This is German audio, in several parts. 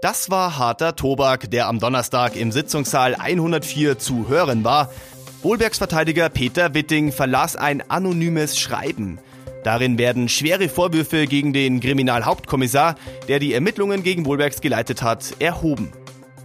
Das war harter Tobak, der am Donnerstag im Sitzungssaal 104 zu hören war. Wohlbergs Verteidiger Peter Witting verlas ein anonymes Schreiben. Darin werden schwere Vorwürfe gegen den Kriminalhauptkommissar, der die Ermittlungen gegen Wohlbergs geleitet hat, erhoben.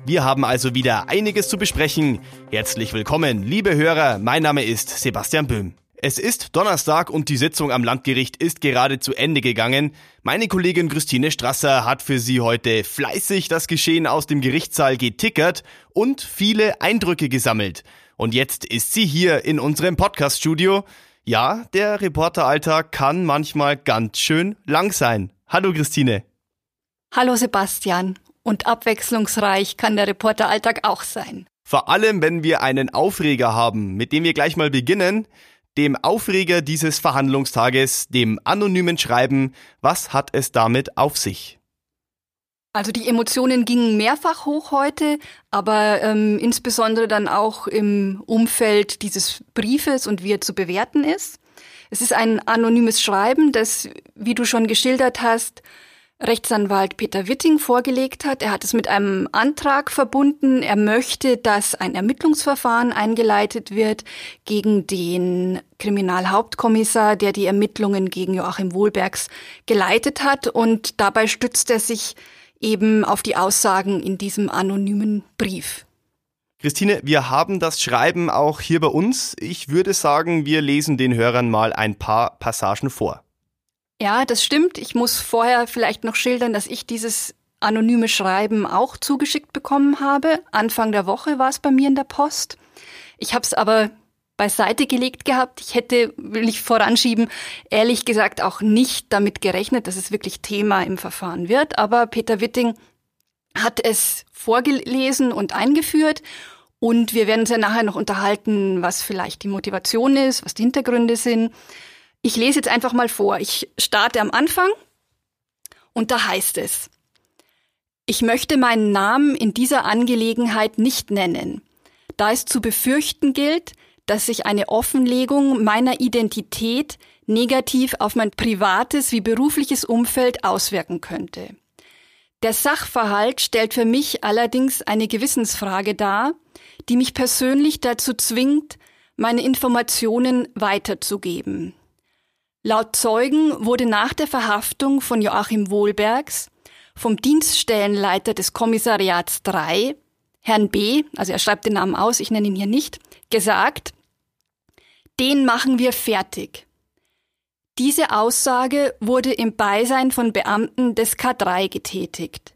Wir haben also wieder einiges zu besprechen. Herzlich willkommen, liebe Hörer, mein Name ist Sebastian Böhm. Es ist Donnerstag und die Sitzung am Landgericht ist gerade zu Ende gegangen. Meine Kollegin Christine Strasser hat für Sie heute fleißig das Geschehen aus dem Gerichtssaal getickert und viele Eindrücke gesammelt. Und jetzt ist sie hier in unserem Podcaststudio. Ja, der Reporteralltag kann manchmal ganz schön lang sein. Hallo Christine. Hallo Sebastian. Und abwechslungsreich kann der Reporteralltag auch sein. Vor allem, wenn wir einen Aufreger haben, mit dem wir gleich mal beginnen dem Aufreger dieses Verhandlungstages, dem anonymen Schreiben, was hat es damit auf sich? Also die Emotionen gingen mehrfach hoch heute, aber ähm, insbesondere dann auch im Umfeld dieses Briefes und wie er zu bewerten ist. Es ist ein anonymes Schreiben, das, wie du schon geschildert hast, Rechtsanwalt Peter Witting vorgelegt hat. Er hat es mit einem Antrag verbunden. Er möchte, dass ein Ermittlungsverfahren eingeleitet wird gegen den Kriminalhauptkommissar, der die Ermittlungen gegen Joachim Wohlbergs geleitet hat. Und dabei stützt er sich eben auf die Aussagen in diesem anonymen Brief. Christine, wir haben das Schreiben auch hier bei uns. Ich würde sagen, wir lesen den Hörern mal ein paar Passagen vor. Ja, das stimmt. Ich muss vorher vielleicht noch schildern, dass ich dieses anonyme Schreiben auch zugeschickt bekommen habe. Anfang der Woche war es bei mir in der Post. Ich habe es aber beiseite gelegt gehabt. Ich hätte, will ich voranschieben, ehrlich gesagt auch nicht damit gerechnet, dass es wirklich Thema im Verfahren wird. Aber Peter Witting hat es vorgelesen und eingeführt. Und wir werden uns ja nachher noch unterhalten, was vielleicht die Motivation ist, was die Hintergründe sind. Ich lese jetzt einfach mal vor. Ich starte am Anfang und da heißt es, ich möchte meinen Namen in dieser Angelegenheit nicht nennen, da es zu befürchten gilt, dass sich eine Offenlegung meiner Identität negativ auf mein privates wie berufliches Umfeld auswirken könnte. Der Sachverhalt stellt für mich allerdings eine Gewissensfrage dar, die mich persönlich dazu zwingt, meine Informationen weiterzugeben. Laut Zeugen wurde nach der Verhaftung von Joachim Wohlbergs vom Dienststellenleiter des Kommissariats 3, Herrn B., also er schreibt den Namen aus, ich nenne ihn hier nicht, gesagt, den machen wir fertig. Diese Aussage wurde im Beisein von Beamten des K3 getätigt.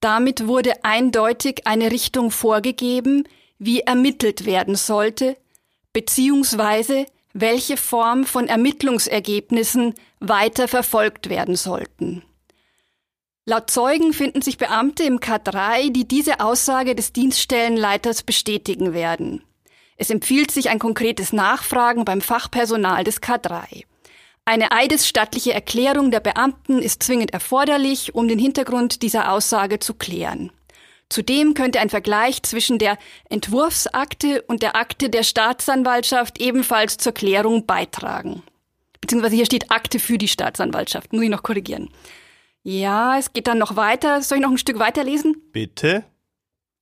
Damit wurde eindeutig eine Richtung vorgegeben, wie ermittelt werden sollte, beziehungsweise welche Form von Ermittlungsergebnissen weiter verfolgt werden sollten. Laut Zeugen finden sich Beamte im K3, die diese Aussage des Dienststellenleiters bestätigen werden. Es empfiehlt sich ein konkretes Nachfragen beim Fachpersonal des K3. Eine eidesstattliche Erklärung der Beamten ist zwingend erforderlich, um den Hintergrund dieser Aussage zu klären. Zudem könnte ein Vergleich zwischen der Entwurfsakte und der Akte der Staatsanwaltschaft ebenfalls zur Klärung beitragen. Beziehungsweise hier steht Akte für die Staatsanwaltschaft. Muss ich noch korrigieren. Ja, es geht dann noch weiter. Soll ich noch ein Stück weiterlesen? Bitte.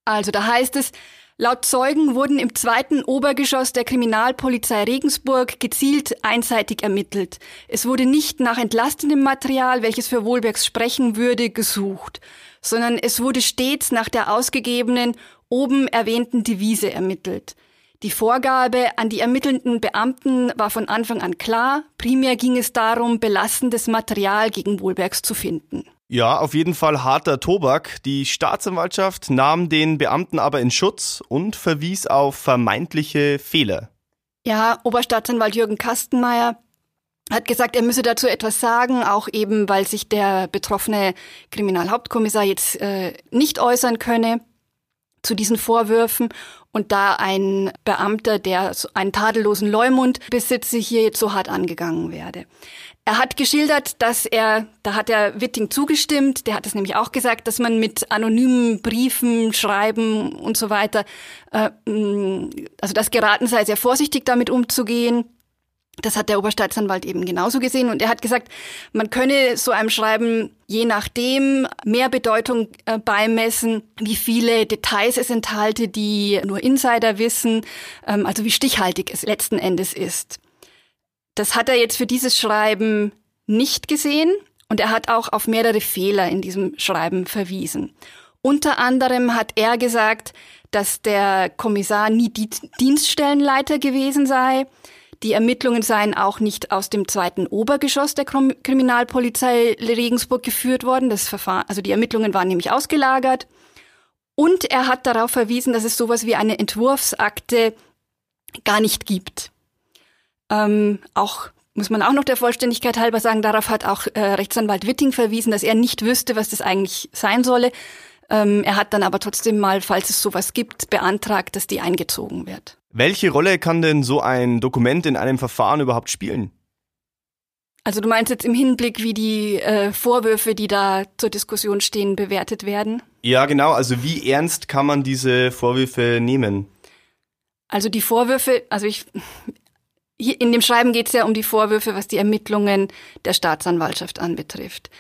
Also da heißt es, laut Zeugen wurden im zweiten Obergeschoss der Kriminalpolizei Regensburg gezielt einseitig ermittelt. Es wurde nicht nach entlastendem Material, welches für Wohlbergs sprechen würde, gesucht sondern es wurde stets nach der ausgegebenen, oben erwähnten Devise ermittelt. Die Vorgabe an die ermittelnden Beamten war von Anfang an klar. Primär ging es darum, belastendes Material gegen Wohlbergs zu finden. Ja, auf jeden Fall harter Tobak. Die Staatsanwaltschaft nahm den Beamten aber in Schutz und verwies auf vermeintliche Fehler. Ja, Oberstaatsanwalt Jürgen Kastenmeier hat gesagt, er müsse dazu etwas sagen, auch eben, weil sich der betroffene Kriminalhauptkommissar jetzt äh, nicht äußern könne zu diesen Vorwürfen. Und da ein Beamter, der einen tadellosen Leumund besitze, hier jetzt so hart angegangen werde. Er hat geschildert, dass er, da hat er Witting zugestimmt, der hat es nämlich auch gesagt, dass man mit anonymen Briefen, Schreiben und so weiter, äh, also das geraten sei, sehr vorsichtig damit umzugehen Das hat der Oberstaatsanwalt eben genauso gesehen und er hat gesagt, man könne so einem Schreiben je nachdem mehr Bedeutung äh, beimessen, wie viele Details es enthalte, die nur Insider wissen, ähm, also wie stichhaltig es letzten Endes ist. Das hat er jetzt für dieses Schreiben nicht gesehen und er hat auch auf mehrere Fehler in diesem Schreiben verwiesen. Unter anderem hat er gesagt, dass der Kommissar nie Dienststellenleiter gewesen sei, die Ermittlungen seien auch nicht aus dem zweiten Obergeschoss der Kriminalpolizei Regensburg geführt worden. Das Verfahren, also die Ermittlungen waren nämlich ausgelagert. Und er hat darauf verwiesen, dass es sowas wie eine Entwurfsakte gar nicht gibt. Ähm, auch muss man auch noch der Vollständigkeit halber sagen, darauf hat auch äh, Rechtsanwalt Witting verwiesen, dass er nicht wüsste, was das eigentlich sein solle. Ähm, er hat dann aber trotzdem mal, falls es sowas gibt, beantragt, dass die eingezogen wird. Welche Rolle kann denn so ein Dokument in einem Verfahren überhaupt spielen? Also du meinst jetzt im Hinblick, wie die äh, Vorwürfe, die da zur Diskussion stehen, bewertet werden? Ja, genau. Also wie ernst kann man diese Vorwürfe nehmen? Also die Vorwürfe, also ich, in dem Schreiben geht es ja um die Vorwürfe, was die Ermittlungen der Staatsanwaltschaft anbetrifft.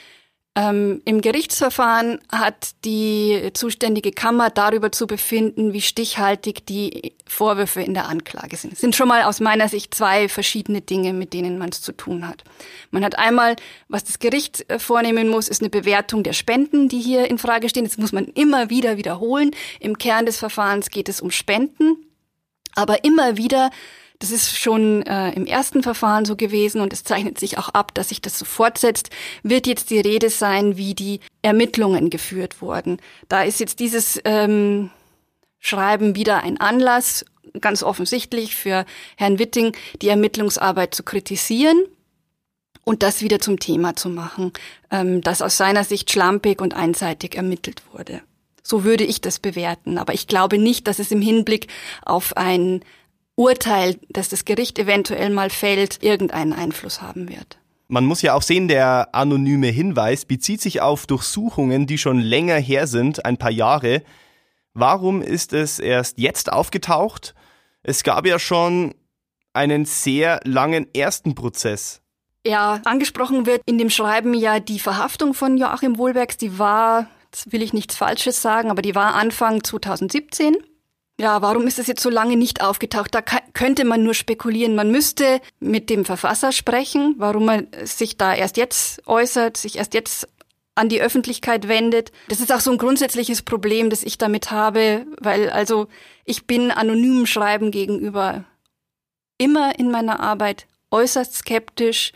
Ähm, Im Gerichtsverfahren hat die zuständige Kammer darüber zu befinden, wie stichhaltig die Vorwürfe in der Anklage sind. Es sind schon mal aus meiner Sicht zwei verschiedene Dinge, mit denen man es zu tun hat. Man hat einmal, was das Gericht äh, vornehmen muss, ist eine Bewertung der Spenden, die hier in Frage stehen. Das muss man immer wieder wiederholen. Im Kern des Verfahrens geht es um Spenden, aber immer wieder das ist schon äh, im ersten Verfahren so gewesen und es zeichnet sich auch ab, dass sich das so fortsetzt. Wird jetzt die Rede sein, wie die Ermittlungen geführt wurden. Da ist jetzt dieses ähm, Schreiben wieder ein Anlass, ganz offensichtlich für Herrn Witting, die Ermittlungsarbeit zu kritisieren und das wieder zum Thema zu machen, ähm, dass aus seiner Sicht schlampig und einseitig ermittelt wurde. So würde ich das bewerten. Aber ich glaube nicht, dass es im Hinblick auf ein Urteil, dass das Gericht eventuell mal fällt, irgendeinen Einfluss haben wird. Man muss ja auch sehen, der anonyme Hinweis bezieht sich auf Durchsuchungen, die schon länger her sind, ein paar Jahre. Warum ist es erst jetzt aufgetaucht? Es gab ja schon einen sehr langen ersten Prozess. Ja, angesprochen wird in dem Schreiben ja die Verhaftung von Joachim Wohlbergs, die war, jetzt will ich nichts Falsches sagen, aber die war Anfang 2017. Ja, warum ist es jetzt so lange nicht aufgetaucht? Da könnte man nur spekulieren. Man müsste mit dem Verfasser sprechen, warum er sich da erst jetzt äußert, sich erst jetzt an die Öffentlichkeit wendet. Das ist auch so ein grundsätzliches Problem, das ich damit habe, weil also ich bin anonymem Schreiben gegenüber immer in meiner Arbeit äußerst skeptisch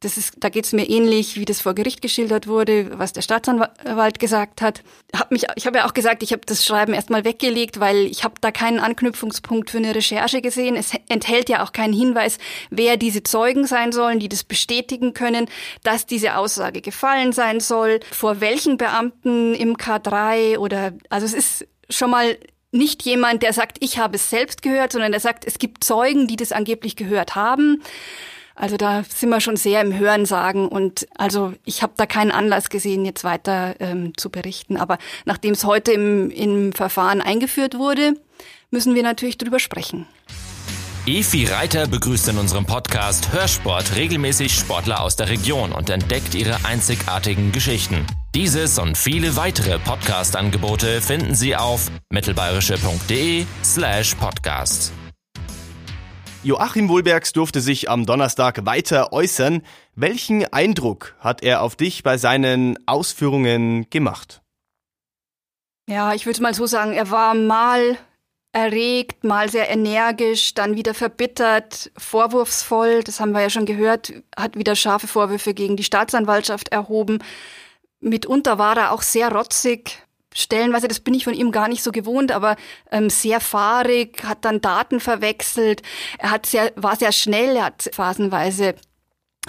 das ist, da geht es mir ähnlich, wie das vor Gericht geschildert wurde, was der Staatsanwalt gesagt hat. Hab mich, ich habe ja auch gesagt, ich habe das Schreiben erstmal weggelegt, weil ich habe da keinen Anknüpfungspunkt für eine Recherche gesehen. Es enthält ja auch keinen Hinweis, wer diese Zeugen sein sollen, die das bestätigen können, dass diese Aussage gefallen sein soll, vor welchen Beamten im K3 oder also es ist schon mal nicht jemand, der sagt, ich habe es selbst gehört, sondern der sagt, es gibt Zeugen, die das angeblich gehört haben. Also da sind wir schon sehr im Hörensagen und also ich habe da keinen Anlass gesehen, jetzt weiter ähm, zu berichten. Aber nachdem es heute im, im Verfahren eingeführt wurde, müssen wir natürlich drüber sprechen. Efi Reiter begrüßt in unserem Podcast Hörsport regelmäßig Sportler aus der Region und entdeckt ihre einzigartigen Geschichten. Dieses und viele weitere Podcast-Angebote finden Sie auf mittelbayerische.de slash podcast. Joachim Wohlbergs durfte sich am Donnerstag weiter äußern. Welchen Eindruck hat er auf dich bei seinen Ausführungen gemacht? Ja, ich würde mal so sagen, er war mal erregt, mal sehr energisch, dann wieder verbittert, vorwurfsvoll, das haben wir ja schon gehört, hat wieder scharfe Vorwürfe gegen die Staatsanwaltschaft erhoben. Mitunter war er auch sehr rotzig, stellenweise, das bin ich von ihm gar nicht so gewohnt, aber ähm, sehr fahrig, hat dann Daten verwechselt. Er hat sehr, war sehr schnell, er hat phasenweise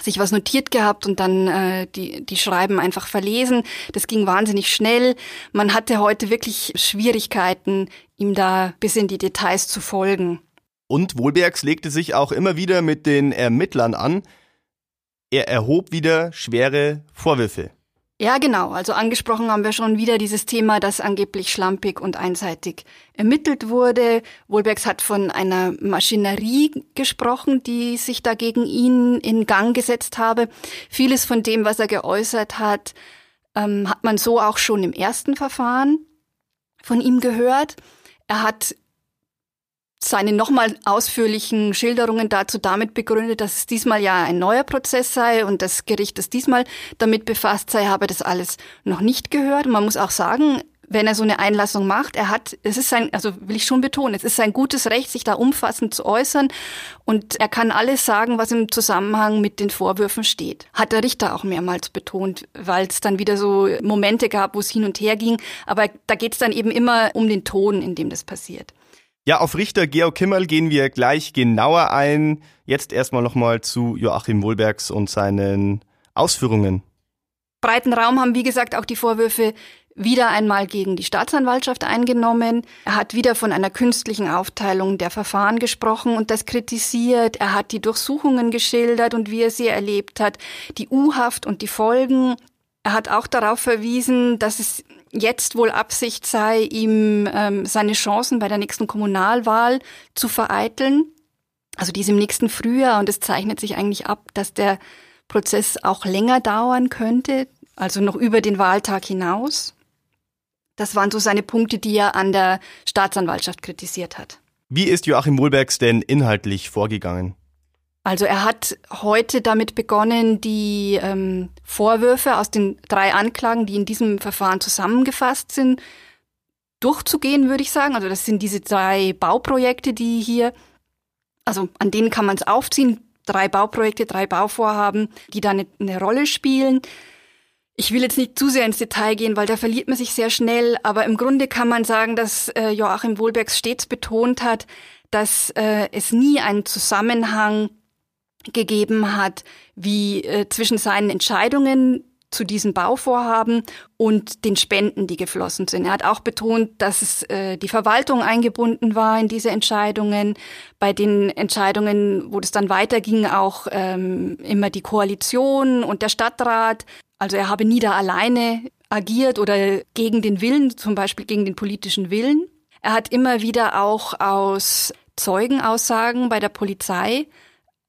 sich was notiert gehabt und dann äh, die, die Schreiben einfach verlesen. Das ging wahnsinnig schnell. Man hatte heute wirklich Schwierigkeiten, ihm da bis in die Details zu folgen. Und Wohlbergs legte sich auch immer wieder mit den Ermittlern an. Er erhob wieder schwere Vorwürfe. Ja, genau. Also angesprochen haben wir schon wieder dieses Thema, dass angeblich schlampig und einseitig ermittelt wurde. Wohlbergs hat von einer Maschinerie gesprochen, die sich dagegen ihn in Gang gesetzt habe. Vieles von dem, was er geäußert hat, ähm, hat man so auch schon im ersten Verfahren von ihm gehört. Er hat seine nochmal ausführlichen Schilderungen dazu damit begründet, dass es diesmal ja ein neuer Prozess sei und das Gericht, das diesmal damit befasst sei, habe das alles noch nicht gehört. man muss auch sagen, wenn er so eine Einlassung macht, er hat, es ist sein, also will ich schon betonen, es ist sein gutes Recht, sich da umfassend zu äußern und er kann alles sagen, was im Zusammenhang mit den Vorwürfen steht. Hat der Richter auch mehrmals betont, weil es dann wieder so Momente gab, wo es hin und her ging, aber da geht es dann eben immer um den Ton, in dem das passiert. Ja, auf Richter Georg Kimmel gehen wir gleich genauer ein. Jetzt erstmal nochmal zu Joachim Wohlbergs und seinen Ausführungen. Breiten Raum haben, wie gesagt, auch die Vorwürfe wieder einmal gegen die Staatsanwaltschaft eingenommen. Er hat wieder von einer künstlichen Aufteilung der Verfahren gesprochen und das kritisiert. Er hat die Durchsuchungen geschildert und wie er sie erlebt hat, die U-Haft und die Folgen. Er hat auch darauf verwiesen, dass es jetzt wohl Absicht sei, ihm ähm, seine Chancen bei der nächsten Kommunalwahl zu vereiteln. Also die ist im nächsten Frühjahr und es zeichnet sich eigentlich ab, dass der Prozess auch länger dauern könnte, also noch über den Wahltag hinaus. Das waren so seine Punkte, die er an der Staatsanwaltschaft kritisiert hat. Wie ist Joachim Wohlbergs denn inhaltlich vorgegangen? Also er hat heute damit begonnen, die ähm, Vorwürfe aus den drei Anklagen, die in diesem Verfahren zusammengefasst sind, durchzugehen, würde ich sagen. Also das sind diese drei Bauprojekte, die hier, also an denen kann man es aufziehen. Drei Bauprojekte, drei Bauvorhaben, die da eine, eine Rolle spielen. Ich will jetzt nicht zu sehr ins Detail gehen, weil da verliert man sich sehr schnell, aber im Grunde kann man sagen, dass äh, Joachim Wohlbergs stets betont hat, dass äh, es nie einen Zusammenhang gegeben hat, wie äh, zwischen seinen Entscheidungen zu diesen Bauvorhaben und den Spenden, die geflossen sind. Er hat auch betont, dass es äh, die Verwaltung eingebunden war in diese Entscheidungen. Bei den Entscheidungen, wo das dann weiterging, auch ähm, immer die Koalition und der Stadtrat. Also er habe nie da alleine agiert oder gegen den Willen, zum Beispiel gegen den politischen Willen. Er hat immer wieder auch aus Zeugenaussagen bei der Polizei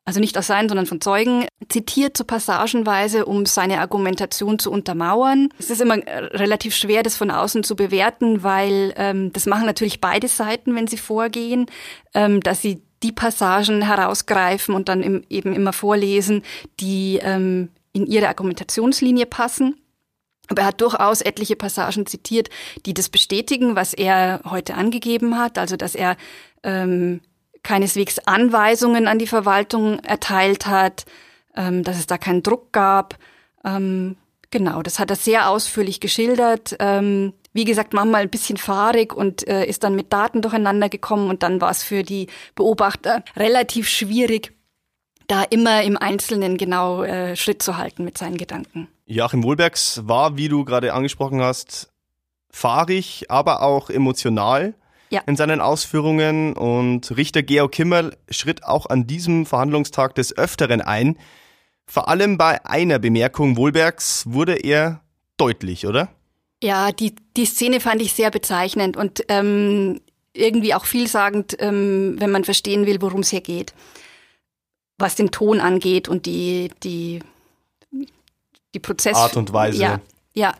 also nicht aus seinen, sondern von Zeugen, zitiert so passagenweise, um seine Argumentation zu untermauern. Es ist immer äh, relativ schwer, das von außen zu bewerten, weil ähm, das machen natürlich beide Seiten, wenn sie vorgehen, ähm, dass sie die Passagen herausgreifen und dann im, eben immer vorlesen, die ähm, in ihre Argumentationslinie passen. Aber er hat durchaus etliche Passagen zitiert, die das bestätigen, was er heute angegeben hat, also dass er ähm, keineswegs Anweisungen an die Verwaltung erteilt hat, ähm, dass es da keinen Druck gab. Ähm, genau, das hat er sehr ausführlich geschildert. Ähm, wie gesagt, manchmal ein bisschen fahrig und äh, ist dann mit Daten durcheinander gekommen und dann war es für die Beobachter relativ schwierig, da immer im Einzelnen genau äh, Schritt zu halten mit seinen Gedanken. Joachim Wohlbergs war, wie du gerade angesprochen hast, fahrig, aber auch emotional ja. in seinen Ausführungen und Richter Georg Kimmerl schritt auch an diesem Verhandlungstag des Öfteren ein. Vor allem bei einer Bemerkung Wohlbergs wurde er deutlich, oder? Ja, die, die Szene fand ich sehr bezeichnend und ähm, irgendwie auch vielsagend, ähm, wenn man verstehen will, worum es hier geht. Was den Ton angeht und die, die, die Prozess... Art und Weise. Ja, ja.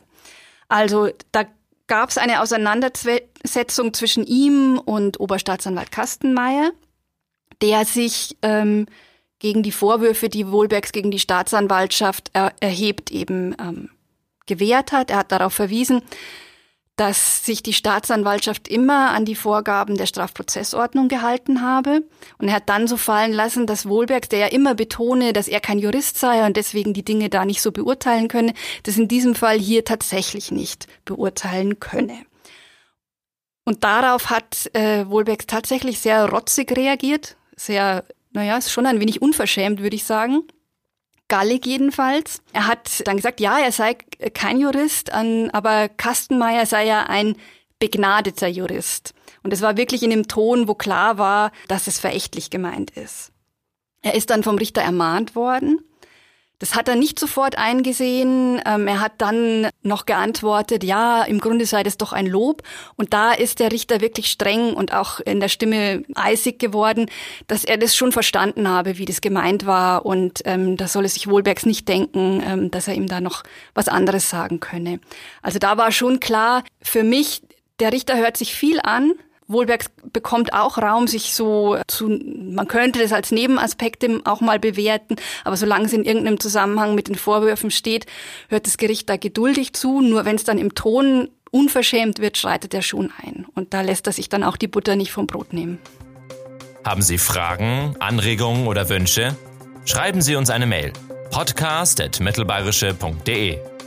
Also da gab es eine Auseinandersetzung zwischen ihm und Oberstaatsanwalt Kastenmeier, der sich ähm, gegen die Vorwürfe, die Wohlbergs gegen die Staatsanwaltschaft er erhebt, eben ähm, gewehrt hat. Er hat darauf verwiesen, dass sich die Staatsanwaltschaft immer an die Vorgaben der Strafprozessordnung gehalten habe. Und er hat dann so fallen lassen, dass Wohlbergs, der ja immer betone, dass er kein Jurist sei und deswegen die Dinge da nicht so beurteilen könne, das in diesem Fall hier tatsächlich nicht beurteilen könne. Und darauf hat äh, Wohlbergs tatsächlich sehr rotzig reagiert, sehr, naja, ist schon ein wenig unverschämt, würde ich sagen. Gallig jedenfalls. Er hat dann gesagt, ja, er sei kein Jurist, aber Kastenmeier sei ja ein begnadeter Jurist. Und es war wirklich in dem Ton, wo klar war, dass es verächtlich gemeint ist. Er ist dann vom Richter ermahnt worden, Das hat er nicht sofort eingesehen. Ähm, er hat dann noch geantwortet, ja, im Grunde sei das doch ein Lob. Und da ist der Richter wirklich streng und auch in der Stimme eisig geworden, dass er das schon verstanden habe, wie das gemeint war. Und ähm, da solle sich Wohlbergs nicht denken, ähm, dass er ihm da noch was anderes sagen könne. Also da war schon klar für mich, der Richter hört sich viel an, Wohlberg bekommt auch Raum, sich so zu, man könnte das als Nebenaspekt auch mal bewerten, aber solange es in irgendeinem Zusammenhang mit den Vorwürfen steht, hört das Gericht da geduldig zu. Nur wenn es dann im Ton unverschämt wird, schreitet er schon ein. Und da lässt er sich dann auch die Butter nicht vom Brot nehmen. Haben Sie Fragen, Anregungen oder Wünsche? Schreiben Sie uns eine Mail. podcast.mittelbayerische.de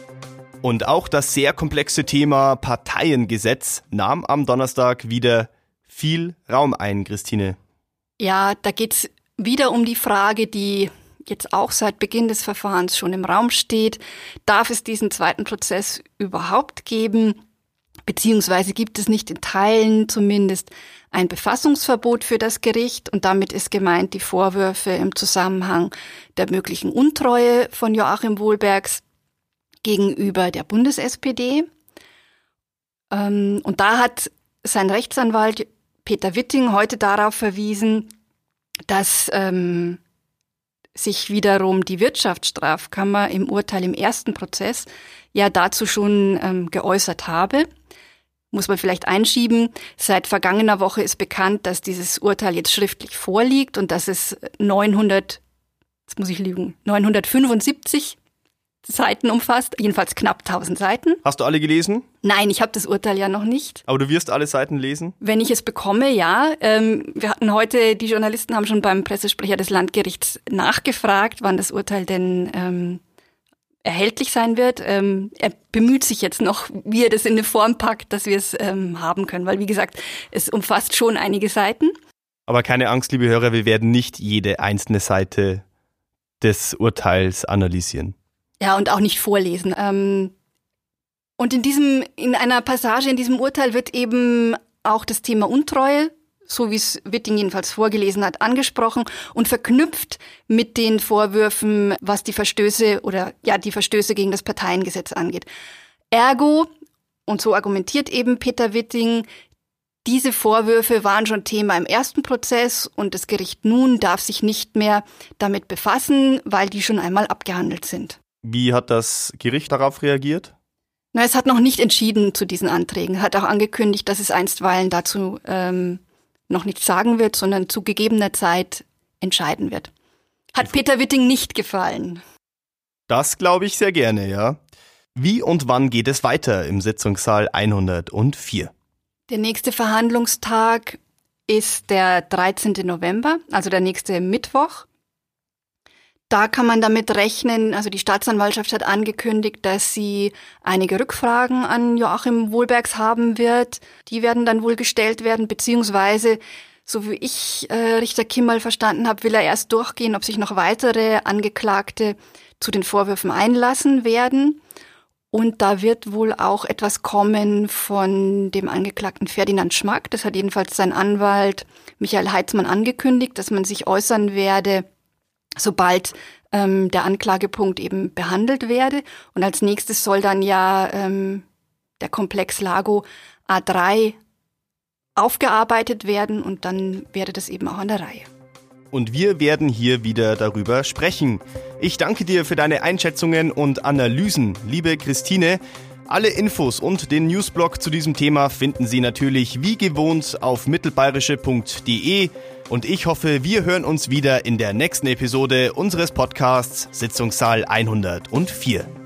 und auch das sehr komplexe Thema Parteiengesetz nahm am Donnerstag wieder viel Raum ein, Christine. Ja, da geht's wieder um die Frage, die jetzt auch seit Beginn des Verfahrens schon im Raum steht. Darf es diesen zweiten Prozess überhaupt geben? Beziehungsweise gibt es nicht in Teilen zumindest ein Befassungsverbot für das Gericht und damit ist gemeint die Vorwürfe im Zusammenhang der möglichen Untreue von Joachim Wohlbergs gegenüber der Bundes-SPD. Ähm, und da hat sein Rechtsanwalt Peter Witting heute darauf verwiesen, dass ähm, sich wiederum die Wirtschaftsstrafkammer im Urteil im ersten Prozess ja dazu schon ähm, geäußert habe. Muss man vielleicht einschieben. Seit vergangener Woche ist bekannt, dass dieses Urteil jetzt schriftlich vorliegt und dass es 900, jetzt muss ich lügen, 975 Seiten umfasst, jedenfalls knapp 1000 Seiten. Hast du alle gelesen? Nein, ich habe das Urteil ja noch nicht. Aber du wirst alle Seiten lesen? Wenn ich es bekomme, ja. Ähm, wir hatten heute, die Journalisten haben schon beim Pressesprecher des Landgerichts nachgefragt, wann das Urteil denn ähm, erhältlich sein wird. Ähm, er bemüht sich jetzt noch, wie er das in eine Form packt, dass wir es ähm, haben können, weil wie gesagt, es umfasst schon einige Seiten. Aber keine Angst, liebe Hörer, wir werden nicht jede einzelne Seite des Urteils analysieren. Ja, und auch nicht vorlesen. Ähm, und in diesem, in einer Passage in diesem Urteil wird eben auch das Thema Untreue, so wie es Witting jedenfalls vorgelesen hat, angesprochen und verknüpft mit den Vorwürfen, was die Verstöße oder ja, die Verstöße gegen das Parteiengesetz angeht. Ergo, und so argumentiert eben Peter Witting, diese Vorwürfe waren schon Thema im ersten Prozess und das Gericht nun darf sich nicht mehr damit befassen, weil die schon einmal abgehandelt sind. Wie hat das Gericht darauf reagiert? Na, es hat noch nicht entschieden zu diesen Anträgen, hat auch angekündigt, dass es einstweilen dazu ähm, noch nichts sagen wird, sondern zu gegebener Zeit entscheiden wird. Hat Peter Witting nicht gefallen. Das glaube ich sehr gerne, ja. Wie und wann geht es weiter im Sitzungssaal 104? Der nächste Verhandlungstag ist der 13. November, also der nächste Mittwoch. Da kann man damit rechnen, also die Staatsanwaltschaft hat angekündigt, dass sie einige Rückfragen an Joachim Wohlbergs haben wird. Die werden dann wohl gestellt werden, beziehungsweise, so wie ich äh, Richter Kimmel verstanden habe, will er erst durchgehen, ob sich noch weitere Angeklagte zu den Vorwürfen einlassen werden. Und da wird wohl auch etwas kommen von dem Angeklagten Ferdinand Schmack. Das hat jedenfalls sein Anwalt Michael Heitzmann angekündigt, dass man sich äußern werde sobald ähm, der Anklagepunkt eben behandelt werde. Und als nächstes soll dann ja ähm, der Komplex Lago A3 aufgearbeitet werden und dann wäre das eben auch an der Reihe. Und wir werden hier wieder darüber sprechen. Ich danke dir für deine Einschätzungen und Analysen, liebe Christine. Alle Infos und den Newsblog zu diesem Thema finden Sie natürlich wie gewohnt auf mittelbayerische.de. Und ich hoffe, wir hören uns wieder in der nächsten Episode unseres Podcasts Sitzungssaal 104.